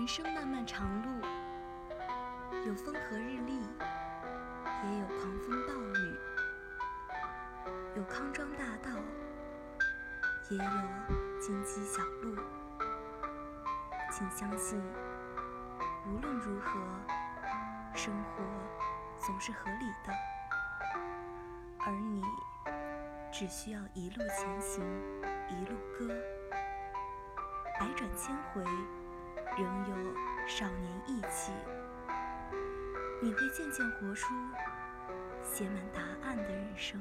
人生漫漫长路，有风和日丽，也有狂风暴雨；有康庄大道，也有荆棘小路。请相信，无论如何，生活总是合理的，而你只需要一路前行，一路歌，百转千回。仍有少年意气，你会渐渐活出写满答案的人生。